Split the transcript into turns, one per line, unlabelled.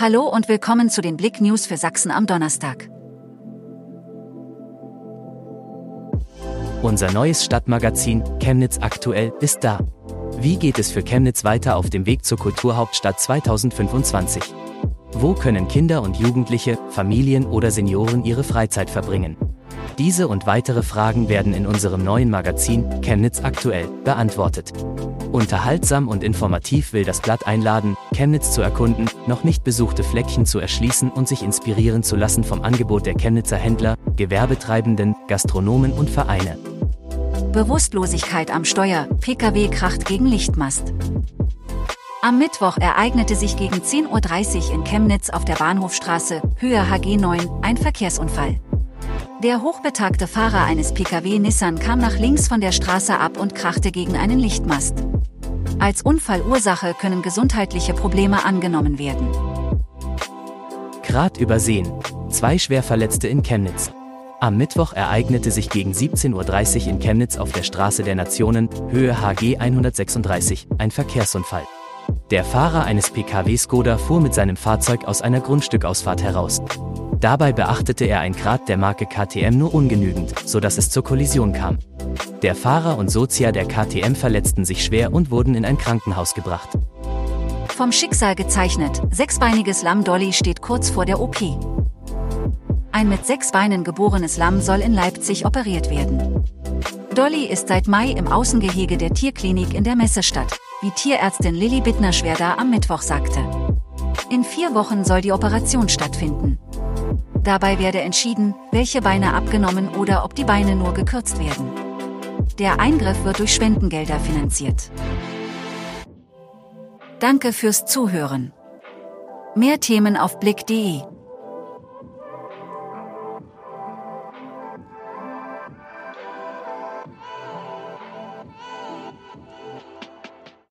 Hallo und willkommen zu den Blick News für Sachsen am Donnerstag.
Unser neues Stadtmagazin Chemnitz aktuell ist da. Wie geht es für Chemnitz weiter auf dem Weg zur Kulturhauptstadt 2025? Wo können Kinder und Jugendliche, Familien oder Senioren ihre Freizeit verbringen? Diese und weitere Fragen werden in unserem neuen Magazin Chemnitz aktuell beantwortet. Unterhaltsam und informativ will das Blatt einladen, Chemnitz zu erkunden, noch nicht besuchte Fleckchen zu erschließen und sich inspirieren zu lassen vom Angebot der Chemnitzer Händler, Gewerbetreibenden, Gastronomen und Vereine.
Bewusstlosigkeit am Steuer, Pkw kracht gegen Lichtmast. Am Mittwoch ereignete sich gegen 10.30 Uhr in Chemnitz auf der Bahnhofstraße, Höhe HG 9, ein Verkehrsunfall. Der hochbetagte Fahrer eines Pkw Nissan kam nach links von der Straße ab und krachte gegen einen Lichtmast. Als Unfallursache können gesundheitliche Probleme angenommen werden.
Grad übersehen. Zwei Schwerverletzte in Chemnitz. Am Mittwoch ereignete sich gegen 17.30 Uhr in Chemnitz auf der Straße der Nationen, Höhe HG 136, ein Verkehrsunfall. Der Fahrer eines PKW Skoda fuhr mit seinem Fahrzeug aus einer Grundstückausfahrt heraus. Dabei beachtete er ein Grad der Marke KTM nur ungenügend, sodass es zur Kollision kam. Der Fahrer und Sozia der KTM verletzten sich schwer und wurden in ein Krankenhaus gebracht.
Vom Schicksal gezeichnet, sechsbeiniges Lamm Dolly steht kurz vor der OP. Ein mit sechs Beinen geborenes Lamm soll in Leipzig operiert werden. Dolly ist seit Mai im Außengehege der Tierklinik in der Messestadt, wie Tierärztin Lilly Bittner-Schwerda am Mittwoch sagte. In vier Wochen soll die Operation stattfinden. Dabei werde entschieden, welche Beine abgenommen oder ob die Beine nur gekürzt werden. Der Eingriff wird durch Spendengelder finanziert. Danke fürs Zuhören. Mehr Themen auf blick.de